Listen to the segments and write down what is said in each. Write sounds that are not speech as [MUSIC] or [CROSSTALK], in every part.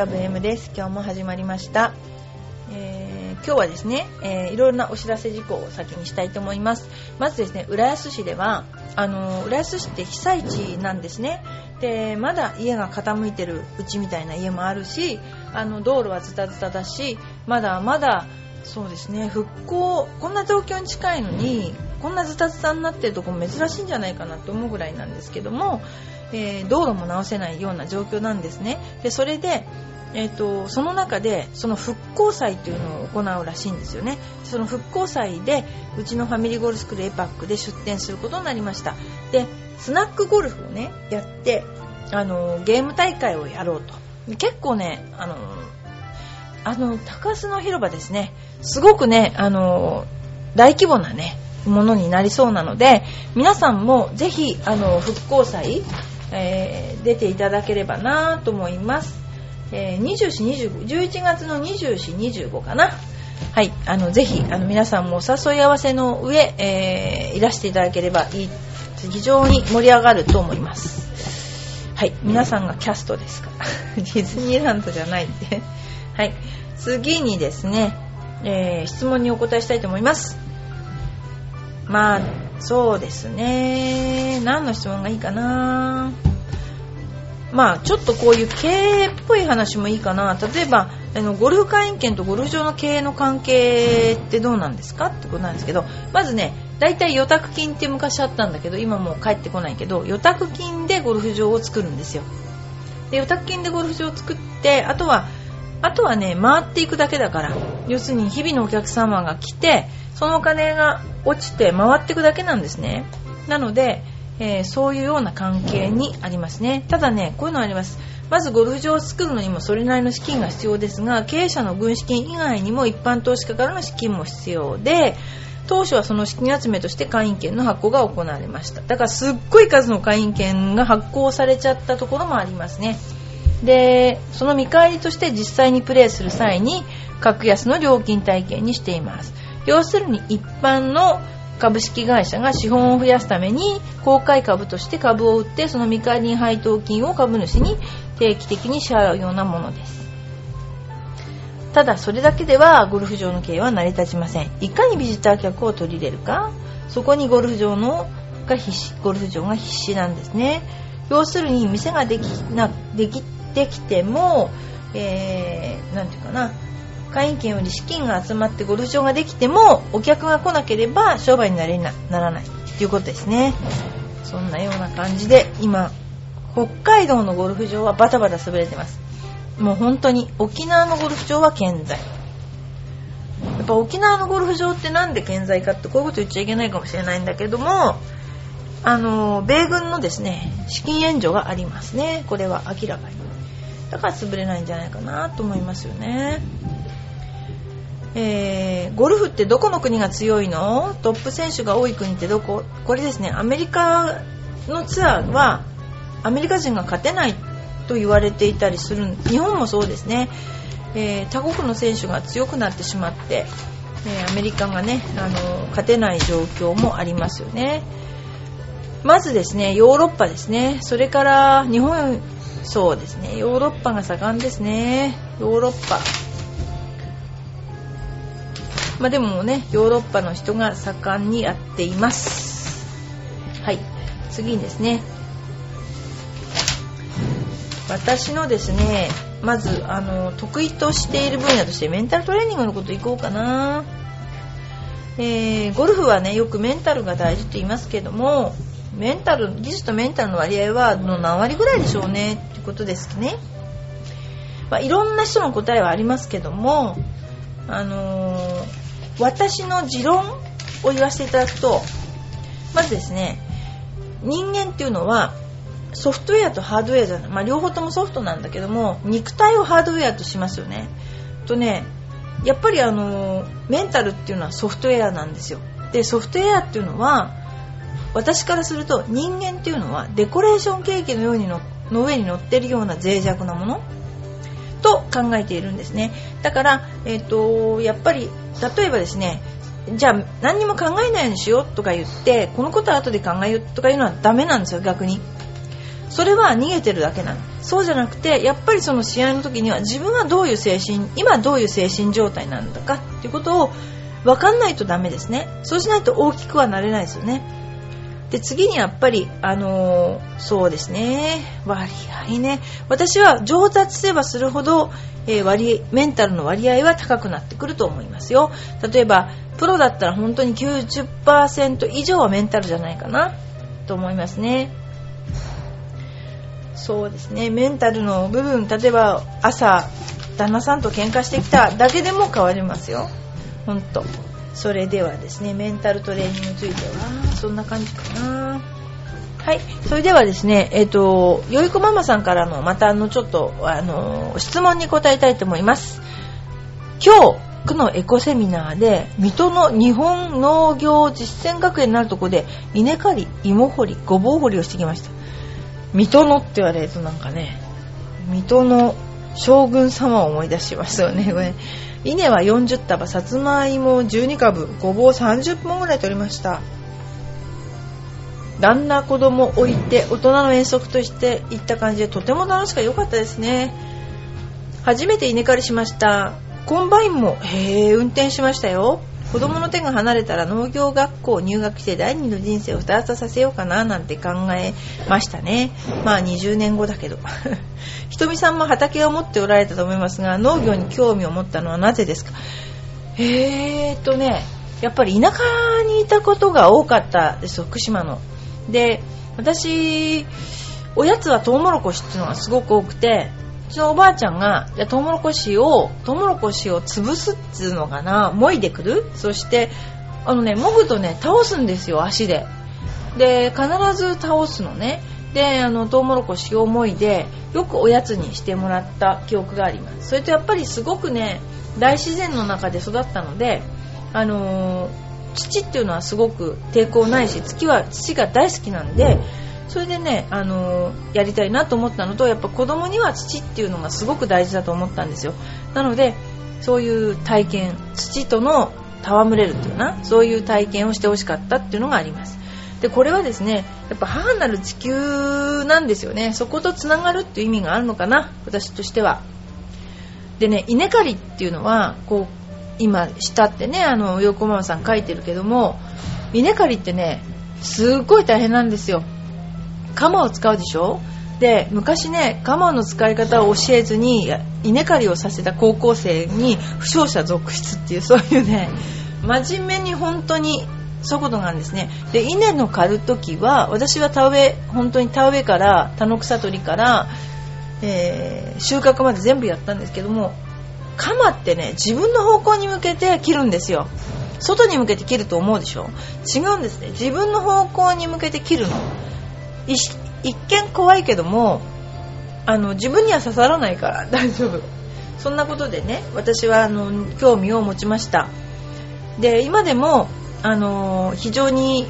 ラブ M です。今日も始まりました、えー今日はですね、えーいろいろなお知らせ事項を先にしたいと思います。まずですね浦安市ではあの浦安市って被災地なんですね。でまだ家が傾いてるうちみたいな家もあるしあの道路はズタズタだしまだまだそうですね復興こんな状況に近いのにこんなズタズタになってるとこ珍しいんじゃないかなと思うぐらいなんですけども、えー道路も直せないような状況なんですね。でそれで、えー、とその中でその復興祭というのを行うらしいんですよね。その復興祭でうちのファミリーゴルフスクールエパックで出店することになりました。でスナックゴルフをねやってあのゲーム大会をやろうと。結構ねあのあの高須の広場ですね。すごくねあの大規模なねものになりそうなので皆さんもぜひあの復興祭、えー出ていただければなと思います、えー、24、25 11月の24、25かな。はいあのぜひあの皆さんもお誘い合わせの上、えーいらしていただければいい。非常に盛り上がると思います。はい皆さんがキャストですから。[LAUGHS] ディズニーランドじゃないんではい次にですね、えー質問にお答えしたいと思います。まあそうですね。何の質問がいいかな。まあちょっとこういう経営っぽい話もいいかな。例えばあのゴルフ会員権とゴルフ場の経営の関係ってどうなんですか？ってことなんですけどまずね大体予託金って昔あったんだけど今もう帰ってこないけど予託金でゴルフ場を作るんですよ。で予託金でゴルフ場を作ってあとはあとはね回っていくだけだから要するに日々のお客様が来てそのお金が落ちて回っていくだけなんですね。なので、えーそういうような関係にありますね。ただねこういうのあります。まずゴルフ場を作るのにもそれなりの資金が必要ですが経営者の軍資金以外にも一般投資家からの資金も必要で当初はその資金集めとして会員権の発行が行われました。だからすっごい数の会員権が発行されちゃったところもありますね。でその見返りとして実際にプレーする際に格安の料金体系にしています。要するに一般の株式会社が資本を増やすために公開株として株を売ってその見返りに配当金を株主に定期的に支払うようなものです。ただそれだけではゴルフ場の経営は成り立ちません。いかにビジター客を取り入れるかそこにゴルフ場のが必死ゴルフ場が必死なんですね。要するに店ができなできてきても、えー、ていうかな。会員権より資金が集まってゴルフ場ができてもお客が来なければ商売になれなならない。ということですね。そんなような感じで今北海道のゴルフ場はバタバタ潰れてます。もう本当に沖縄のゴルフ場は健在。やっぱ沖縄のゴルフ場ってなんで健在かってこういうこと言っちゃいけないかもしれないんだけどもあの米軍のですね資金援助がありますね。これは明らかに。だから潰れないんじゃないかなと思いますよね。えーゴルフってどこの国が強いの？トップ選手が多い国ってどこ？これですねアメリカのツアーはアメリカ人が勝てないと言われていたりする日本もそうですね、えー他国の選手が強くなってしまって、えーアメリカがねあの勝てない状況もありますよね。まずですねヨーロッパですね。それから日本そうですね。ヨーロッパが盛んですね。ヨーロッパ。まあでもねヨーロッパの人が盛んにやっています。はい。次にですね。私のですねまずあの得意としている分野としてメンタルトレーニングのこといこうかな。えーゴルフはねよくメンタルが大事と言いますけどもメンタル技術とメンタルの割合はの何割ぐらいでしょうね。ってことですね、まあ、いろんな人の答えはありますけどもあのー私の持論を言わせていただくとまずですね人間っていうのはソフトウェアとハードウェアじゃない、まあ、両方ともソフトなんだけども肉体をハードウェアとしますよね。とねやっぱりあのメンタルっていうのはソフトウェアなんですよ。でソフトウェアっていうのは私からすると人間っていうのはデコレーションケーキのようにのの上に乗ってるような脆弱なもの。考えているんですね。だから、えっとやっぱり例えばですねじゃあ何にも考えないようにしようとか言ってこのことは後で考えようとかいうのはダメなんですよ逆に。それは逃げてるだけなのそうじゃなくてやっぱりその試合の時には自分はどういう精神今どういう精神状態なんだかっていうことを分かんないとダメですね。そうしないと大きくはなれないですよね。で次にやっぱりあのー、そうですね。割合ね。私は上達すればするほど、えー、割メンタルの割合は高くなってくると思いますよ。例えばプロだったら本当に90%以上はメンタルじゃないかな。と思いますね。そうですね。メンタルの部分例えば朝旦那さんと喧嘩してきただけでも変わりますよ。本当。それではですねメンタルトレーニングについてはそんな感じかな。はいそれではですねえっ、ー、とよいこママさんからのまたあのちょっとあの質問に答えたいと思います。今日区のエコセミナーで水戸の日本農業実践学園になるとこで稲刈り芋掘りごぼう掘りをしてきました。水戸のって言われるとなんかね水戸の将軍様を思い出しますよねこれ。稲は40束さつまいも12株ごぼう30本ぐらい取りました。旦那子供置いて大人の遠足として行った感じでとても楽しく良かったですね。初めて稲刈りしました。コンバインもへえ運転しましたよ。子供の手が離れたら農業学校入学して第二の人生をスタートさせようかななんて考えましたね。まあ20年後だけど。[LAUGHS] ひとみさんも畑を持っておられたと思いますが農業に興味を持ったのはなぜですか？えーっとねやっぱり田舎にいたことが多かったです福島の。で私おやつはトウモロコシっていうのがすごく多くてちのおばあちゃんが、じゃトウモロコシを、トウモロコシを潰すっつうのかな、もいでくる？そして、あのね、もぐとね、倒すんですよ、足で。で、必ず倒すのね。で、あの、トウモロコシをもいで、よくおやつにしてもらった記憶があります。それとやっぱりすごくね、大自然の中で育ったので、あのー、土っていうのはすごく抵抗ないし、土は土が大好きなんで、それでね、あのー、やりたいなと思ったのとやっぱ子供には土っていうのがすごく大事だと思ったんですよ。なのでそういう体験土との戯れるっていうなそういう体験をしてほしかったっていうのがあります。でこれはですねやっぱ母なる地球なんですよね。そことつながるっていう意味があるのかな私としては。でね稲刈りっていうのはこう今下ってねあの横ママさん書いてるけども稲刈りってねすっごい大変なんですよ。鎌を使うでしょ？で昔ね鎌の使い方を教えずに稲刈りをさせた高校生に負傷者続出っていうそういうね真面目に本当にそういうことなんですね。で稲の刈る時は私は田植え本当に田植えから田の草取りから、えー、収穫まで全部やったんですけども鎌ってね自分の方向に向けて切るんですよ。外に向けて切ると思うでしょ？違うんですね。自分の方向に向けて切るの。一見怖いけどもあの自分には刺さらないから [LAUGHS] 大丈夫そんなことでね私はあの興味を持ちましたで今でもあの非常に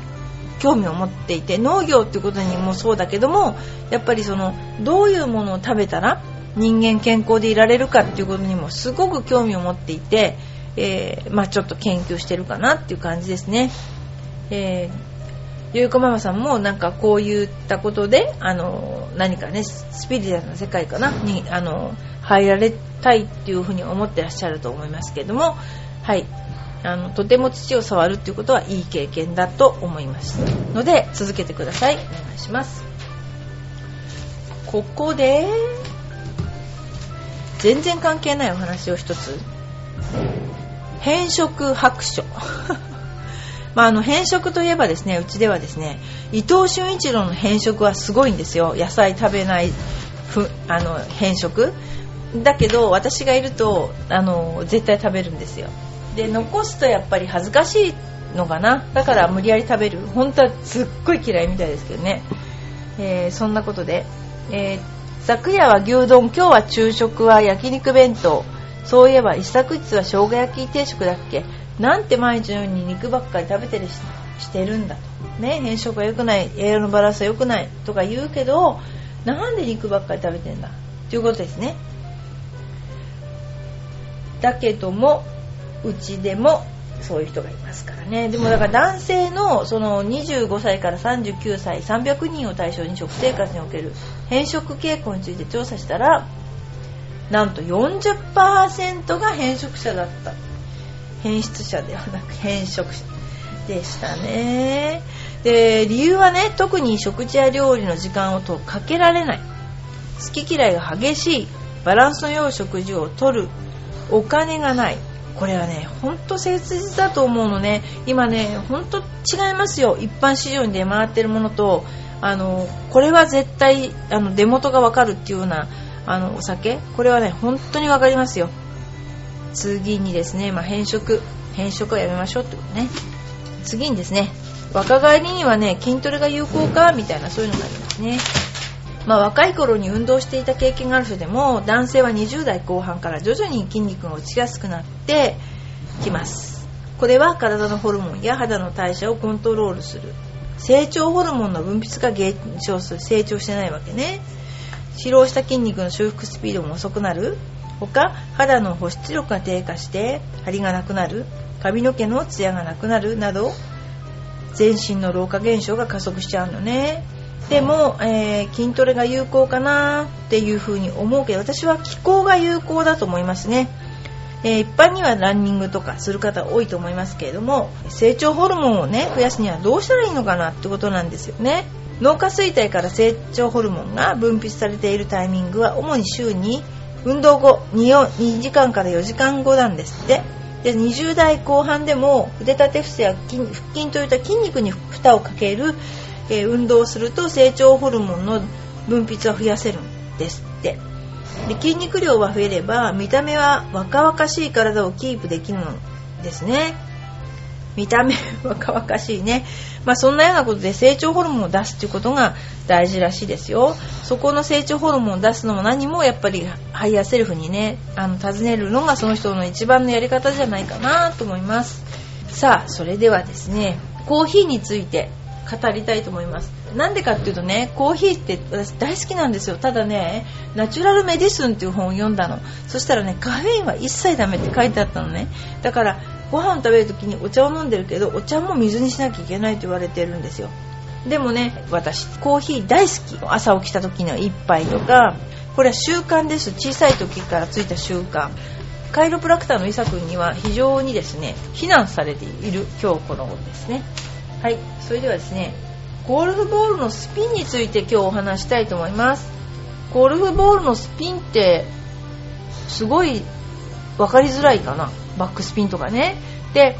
興味を持っていて農業っていうことにもそうだけどもやっぱりそのどういうものを食べたら人間健康でいられるかっていうことにもすごく興味を持っていて、えー、まあ、ちょっと研究してるかなっていう感じですね。えゆうこママさんもなんかこういったことであの何かねスピリチュアルな世界かなにあの入られたいっていうふうに思ってらっしゃると思いますけどもはい。あのとても土を触るっていうことはいい経験だと思いますので続けてください。お願いします。ここで全然関係ないお話を一つ。変色白書。まあ、あの変色といえばですねうちではですね伊藤俊一郎の変色はすごいんですよ。野菜食べないふあの変色。だけど私がいるとあの絶対食べるんですよ。で残すとやっぱり恥ずかしいのかな。だから無理やり食べる。本当はすっごい嫌いみたいですけどね、えー、そんなことで、えー、昨夜は牛丼。今日は昼食は焼肉弁当。そういえば一昨日は生姜焼き定食だっけ？なんて毎日のように肉ばっかり食べてるししてるんだと、ね、変色が良くない栄養のバランスは良くないとか言うけどなんで肉ばっかり食べてんだということですね。だけどもうちでもそういう人がいますからね。でもだから男性のその25歳から39歳300人を対象に食生活における変色傾向について調査したらなんと40%が変色者だった。変質者ではなく変色者でしたね。で理由はね特に食事や料理の時間をとかけられない。好き嫌いが激しい。バランスの良い食事をとる。お金がない。これはねほんと切実だと思うのね。今ねほんと違いますよ。一般市場に出回ってるものとあのこれは絶対あの出元がわかるっていうようなあのお酒。これはね本当にわかりますよ。次にですね、まあ、変色変色はやめましょうってことね。次にですね若返りにはね筋トレが有効かみたいなそういうのがありますね。まあ、若い頃に運動していた経験がある人でも男性は20代後半から徐々に筋肉が落ちやすくなってきます。これは体のホルモンや肌の代謝をコントロールする。成長ホルモンの分泌が減少する。成長してないわけね。疲労した筋肉の修復スピードも遅くなる。他肌の保湿力が低下して張りがなくなる髪の毛のツヤがなくなるなど全身の老化現象が加速しちゃうのね。でも、えー、筋トレが有効かなっていうふうに思うけど私は気候が有効だと思いますね、えー、一般にはランニングとかする方多いと思いますけれども成長ホルモンをね増やすにはどうしたらいいのかなってことなんですよね。脳下垂体から成長ホルモンが分泌されているタイミングは主に週に運動後 2, 2時間から4時間後なんですって。で20代後半でも腕立て伏せや腹筋といった筋肉に負荷をかけるえー、運動をすると成長ホルモンの分泌は増やせるんですって。で筋肉量は増えれば見た目は若々しい体をキープできるのですね。見た目若々しいね。まあそんなようなことで成長ホルモンを出すっていうことが大事らしいですよ。そこの成長ホルモンを出すのも何もやっぱり higher self にねあの尋ねるのがその人の一番のやり方じゃないかなと思います。さあそれではですねコーヒーについて語りたいと思います。なんでかっていうとねコーヒーって私大好きなんですよ。ただねナチュラルメディスンっていう本を読んだの。そしたらねカフェインは一切ダメって書いてあったのね。だからご飯を食べる時にお茶を飲んでるけどお茶も水にしなきゃいけないと言われてるんですよ。でもね私コーヒー大好き。朝起きた時には1杯とかこれは習慣です。小さい時からついた習慣。カイロプラクターの伊佐君には非常にですね非難されている今日この頃ですね。はい。それではですねゴルフボールのスピンについて今日お話したいと思います。ゴルフボールのスピンってすごい分かりづらいかな。バックスピンとかね。で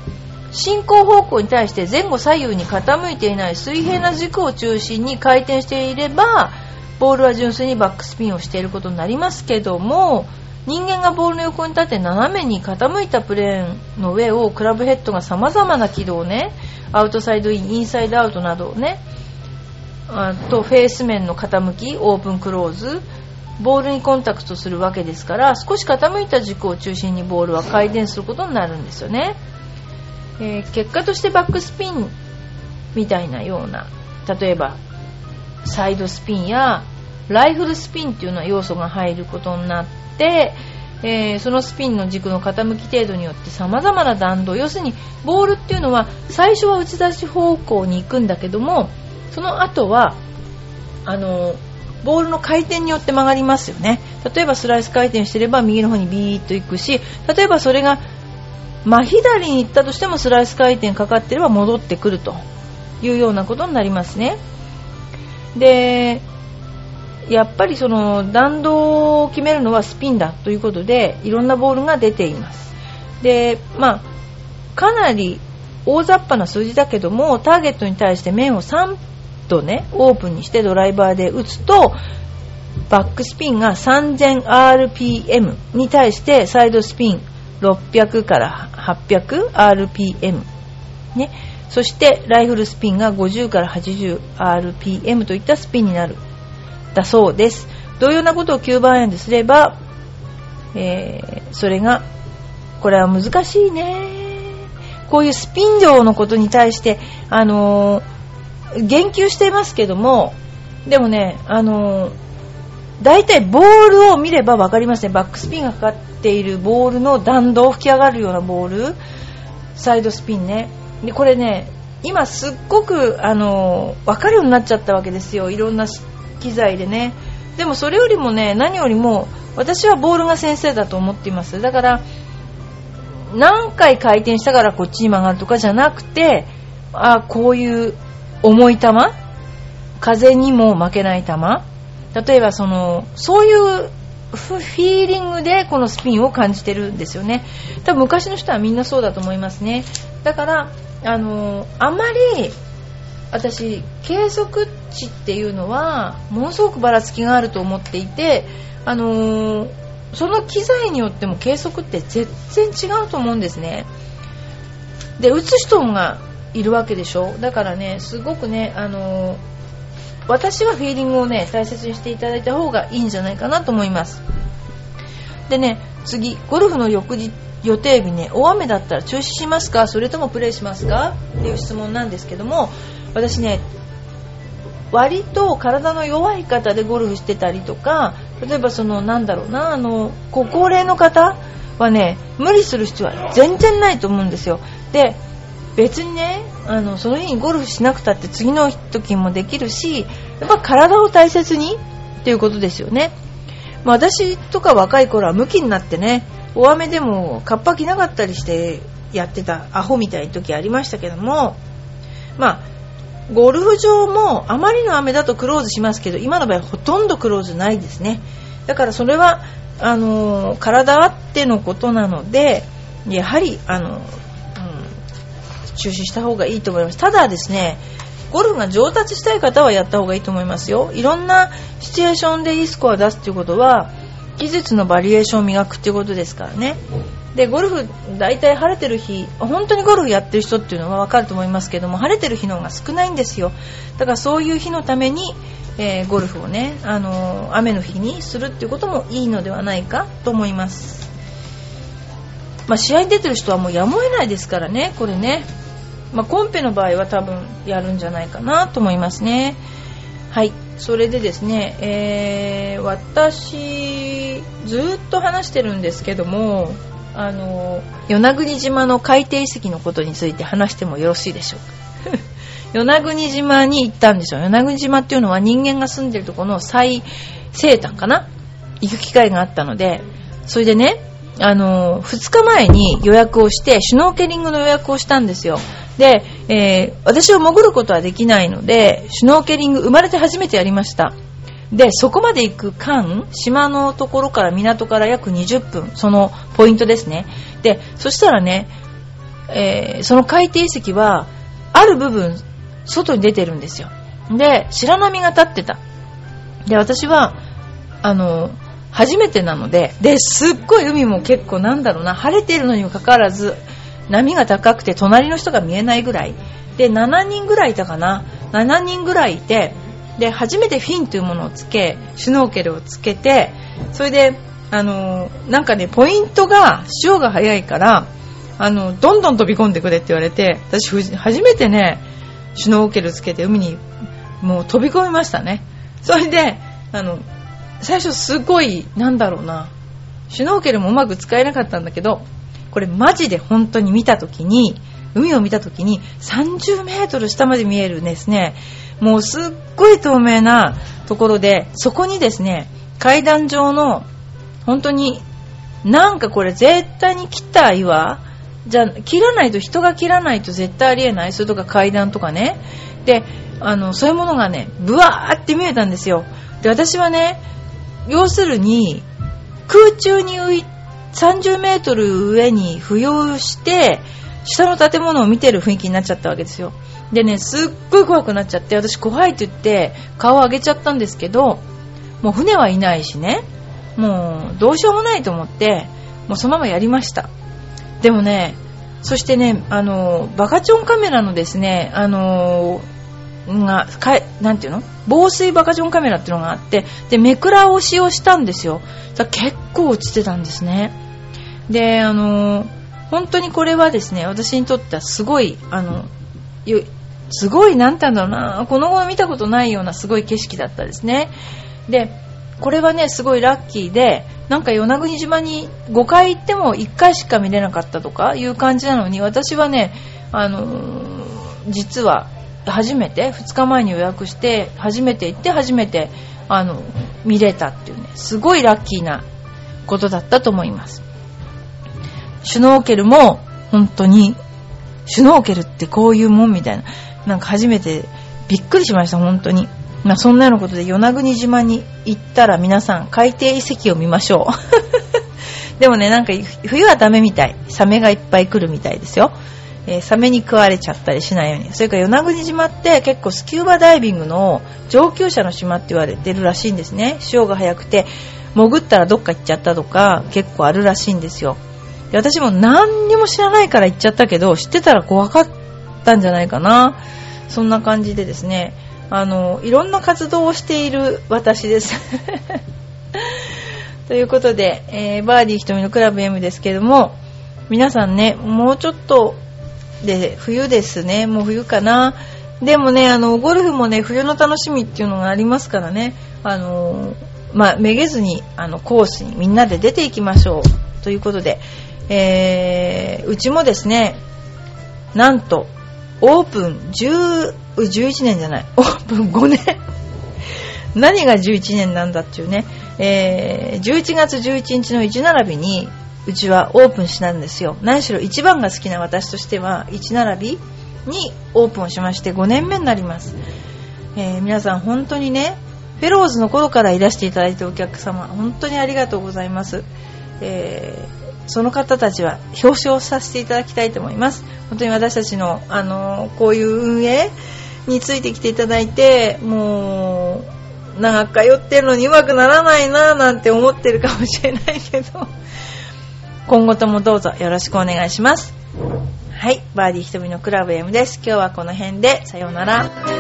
進行方向に対して前後左右に傾いていない水平な軸を中心に回転していればボールは純粋にバックスピンをしていることになりますけども人間がボールの横に立って斜めに傾いたプレーンの上をクラブヘッドが様々な軌道をねアウトサイドインインサイドアウトなどをねあとフェース面の傾きオープンクローズボールにコンタクトするわけですから少し傾いた軸を中心にボールは回転することになるんですよね、えー、結果としてバックスピンみたいなような例えばサイドスピンやライフルスピンっていうような要素が入ることになって、えー、そのスピンの軸の傾き程度によって様々な弾道要するにボールっていうのは最初は打ち出し方向に行くんだけどもその後はあのボールの回転によって曲がりますよね。例えばスライス回転してれば右の方にビーッと行くし例えばそれが真左に行ったとしてもスライス回転かかってれば戻ってくるというようなことになりますね。でやっぱりその弾道を決めるのはスピンだということでいろんなボールが出ています。でまあかなり大雑把な数字だけどもターゲットに対して面を3度ねオープンにしてドライバーで打つとバックスピンが 3000rpm に対してサイドスピン600から 800rpm ねそしてライフルスピンが50から 80rpm といったスピンになるだそうです。同様なことを9番アイアンですれば、えー、それが、これは難しいね。こういうスピン量のことに対して、あのー、言及していますけども、でもね、あのー、大体ボールを見れば分かりますね。バックスピンがかかっているボールの弾道、吹き上がるようなボール。サイドスピンねでこれね今すっごくあの分かるようになっちゃったわけですよいろんな機材でねでもそれよりもね何よりも私はボールが先生だと思っていますだから何回回転したからこっちに曲がるとかじゃなくてあこういう重い球？風にも負けない球？例えばそのそういうフィーリングでこのスピンを感じてるんですよね。多分昔の人はみんなそうだと思いますね。だからあのあまり私計測値っていうのはものすごくばらつきがあると思っていてあのその機材によっても計測って全然違うと思うんですね。で打つ人がいるわけでしょ？だからねすごくねあの私はフィーリングをね大切にしていただいた方がいいんじゃないかなと思います。でね次ゴルフの翌日予定日ね大雨だったら中止しますか？それともプレーしますか？っていう質問なんですけども私ね割と体の弱い方でゴルフしてたりとか例えばそのなんだろうなあのご高齢の方はね無理する必要は全然ないと思うんですよ。で別にねあのその日にゴルフしなくたって次の時もできるしやっぱ体を大切にっていうことですよね、まあ、私とか若い頃はムキになってね大雨でもカッパ着なかったりしてやってたアホみたいな時ありましたけどもまあゴルフ場もあまりの雨だとクローズしますけど今の場合ほとんどクローズないですね。だからそれはあの体あってのことなのでやはりあの、中止した方がいいと思います。ただですねゴルフが上達したい方はやった方がいいと思いますよ。いろんなシチュエーションでいいスコアを出すっていうことは技術のバリエーションを磨くっていうことですからね。でゴルフ大体晴れてる日本当にゴルフやってる人っていうのは分かると思いますけども晴れてる日の方が少ないんですよ。だからそういう日のために、えー、ゴルフをね、あのー、雨の日にするっていうこともいいのではないかと思います、まあ、試合に出てる人はもうやむを得ないですからねこれね、まあ、コンペの場合は多分やるんじゃないかなと思いますね。はい。それでですね、えー、私ずっと話してるんですけどもあの与那国島の海底遺跡のことについて話してもよろしいでしょうか。[LAUGHS] 与那国島に行ったんですよ。与那国島っていうのは人間が住んでるところの最西端かな？行く機会があったので。それでねあの2日前に予約をしてシュノーケリングの予約をしたんですよ。で、えー、私は潜ることはできないのでシュノーケリング生まれて初めてやりました。でそこまで行く間島のところから港から約20分そのポイントですね。でそしたらね、えー、その海底遺跡はある部分外に出てるんですよ。で白波が立ってた。で私はあの初めてなのでですっごい海も結構なんだろうな晴れているのにもかかわらず波が高くて隣の人が見えないぐらい。で7人ぐらいいたかな。7人ぐらいいてで初めてフィンというものをつけシュノーケルをつけてそれであのなんかねポイントが潮が速いからあのどんどん飛び込んでくれって言われて私初めてねシュノーケルつけて海にもう飛び込みましたね。それであの最初すごいなんだろうな。シュノーケルもうまく使えなかったんだけどこれマジで本当に見た時に海を見た時に30メートル下まで見えるんですね。もうすっごい透明なところでそこにですね階段状の本当になんかこれ絶対に切った岩じゃ切らないと人が切らないと絶対ありえない。それとか階段とかね。であのそういうものがねブワーって見えたんですよ。で私はね要するに空中に浮い30メートル上に浮揚して下の建物を見てる雰囲気になっちゃったわけですよ。でねすっごい怖くなっちゃって私怖いって言って顔を上げちゃったんですけどもう船はいないしね。もうどうしようもないと思ってもうそのままやりました。でもねそしてねあのバカチョンカメラのですねあのがかなんていうの？防水バカチョンカメラっていうのがあってでめくら押しをしたんですよ。結構落ちてたんですね。であの本当にこれはですね私にとってはすごいあのすごい、なんて言うんだろうな、この後見たことないようなすごい景色だったですね。で、これはね、すごいラッキーで、なんか与那国島に5回行っても1回しか見れなかったとかいう感じなのに、私はね、あのー、実は初めて、2日前に予約して、初めて行って初めて、あの、見れたっていうね、すごいラッキーなことだったと思います。シュノーケルも、本当に、シュノーケルってこういうもんみたいな、なんか初めてびっくりしました、本当に。まあそんなようなことで与那国島に行ったら皆さん海底遺跡を見ましょう。[LAUGHS] でもね、なんか冬はダメみたい。サメがいっぱい来るみたいですよ。え、サメに食われちゃったりしないように。それから与那国島って結構スキューバダイビングの上級者の島って言われてるらしいんですね。潮が速くて、潜ったらどっか行っちゃったとか結構あるらしいんですよ。で私も何にも知らないから行っちゃったけど、知ってたら怖かったんじゃないかな。そんな感じでですね、あの、いろんな活動をしている私です。[LAUGHS] ということで、えー、バーディー瞳のクラブ M ですけども、皆さんね、もうちょっとで、冬ですね、もう冬かな。でもね、あの、ゴルフもね、冬の楽しみっていうのがありますからね、あの、まあ、めげずに、あの、コースにみんなで出ていきましょう。ということで、えー、うちもですね、なんと、オープン10、11年じゃない、[LAUGHS] オープン5年。何が11年なんだっていうね、えー、11月11日の1並びに、うちはオープンしたんですよ。何しろ一番が好きな私としては、1並びにオープンしまして5年目になります。えー、皆さん本当にね、フェローズの頃からいらしていただいてお客様、本当にありがとうございます。えーその方たちは表彰させていただきたいと思います。本当に私たちの、あの、こういう運営についてきていただいて、もう、長く通ってるのにうまくならないななんて思ってるかもしれないけど、今後ともどうぞよろしくお願いします。はい、バーディー瞳のクラブ M です。今日はこの辺で、さようなら。